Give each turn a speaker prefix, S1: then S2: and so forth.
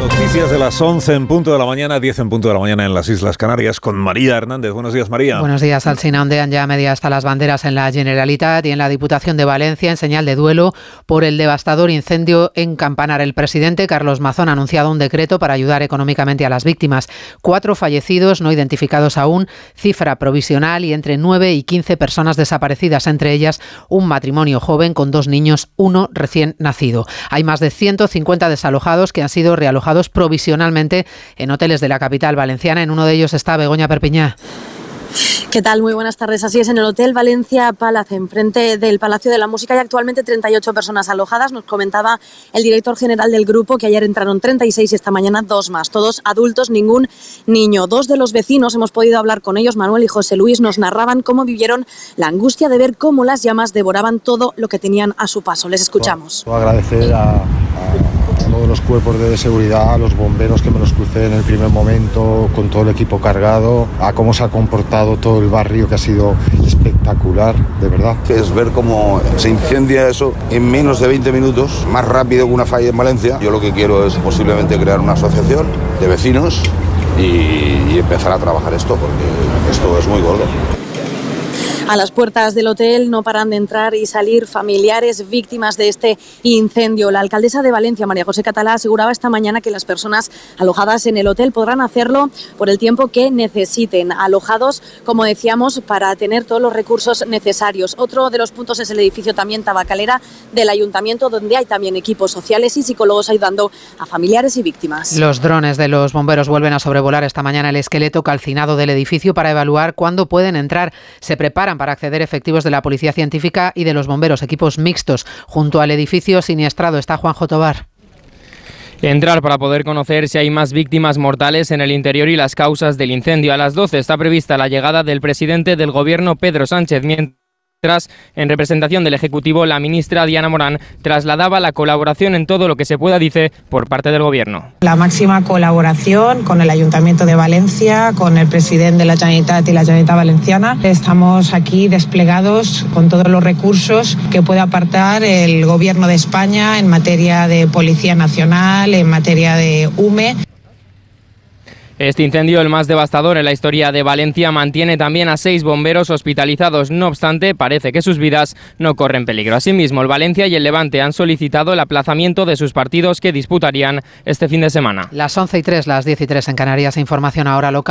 S1: Noticias de las 11 en punto de la mañana, 10 en punto de la mañana en las Islas Canarias con María Hernández. Buenos días, María.
S2: Buenos días, Alcina. Ondean ya media hasta las banderas en la Generalitat y en la Diputación de Valencia en señal de duelo por el devastador incendio en Campanar. El presidente Carlos Mazón ha anunciado un decreto para ayudar económicamente a las víctimas. Cuatro fallecidos no identificados aún, cifra provisional y entre 9 y 15 personas desaparecidas, entre ellas un matrimonio joven con dos niños, uno recién nacido. Hay más de 150 desalojados que han sido realojados provisionalmente en hoteles de la capital valenciana. En uno de ellos está Begoña Perpiñá.
S3: ¿Qué tal? Muy buenas tardes. Así es, en el Hotel Valencia Palace, enfrente del Palacio de la Música, hay actualmente 38 personas alojadas. Nos comentaba el director general del grupo que ayer entraron 36 y esta mañana dos más. Todos adultos, ningún niño. Dos de los vecinos, hemos podido hablar con ellos, Manuel y José Luis, nos narraban cómo vivieron la angustia de ver cómo las llamas devoraban todo lo que tenían a su paso. Les escuchamos.
S4: agradecer a todos los cuerpos de seguridad, los bomberos que me los crucé en el primer momento, con todo el equipo cargado, a cómo se ha comportado todo el barrio, que ha sido espectacular, de verdad.
S5: Es ver cómo se incendia eso en menos de 20 minutos, más rápido que una falla en Valencia. Yo lo que quiero es posiblemente crear una asociación de vecinos y empezar a trabajar esto, porque esto es muy gordo.
S3: A las puertas del hotel no paran de entrar y salir familiares víctimas de este incendio. La alcaldesa de Valencia, María José Catalá, aseguraba esta mañana que las personas alojadas en el hotel podrán hacerlo por el tiempo que necesiten, alojados, como decíamos, para tener todos los recursos necesarios. Otro de los puntos es el edificio también tabacalera del ayuntamiento, donde hay también equipos sociales y psicólogos ayudando a familiares y víctimas.
S2: Los drones de los bomberos vuelven a sobrevolar esta mañana el esqueleto calcinado del edificio para evaluar cuándo pueden entrar. Se preparan para acceder efectivos de la Policía Científica y de los bomberos, equipos mixtos. Junto al edificio siniestrado está Juanjo Tobar.
S6: Entrar para poder conocer si hay más víctimas mortales en el interior y las causas del incendio. A las 12 está prevista la llegada del presidente del Gobierno, Pedro Sánchez, tras, en representación del Ejecutivo, la ministra Diana Morán trasladaba la colaboración en todo lo que se pueda, dice, por parte del Gobierno.
S7: La máxima colaboración con el Ayuntamiento de Valencia, con el presidente de la Generalitat y la Generalitat Valenciana. Estamos aquí desplegados con todos los recursos que puede apartar el Gobierno de España en materia de Policía Nacional, en materia de UME.
S6: Este incendio, el más devastador en la historia de Valencia, mantiene también a seis bomberos hospitalizados. No obstante, parece que sus vidas no corren peligro. Asimismo, el Valencia y el Levante han solicitado el aplazamiento de sus partidos que disputarían este fin de semana.
S2: Las 11 y 3, las 10 y 3 en Canarias. Información ahora local.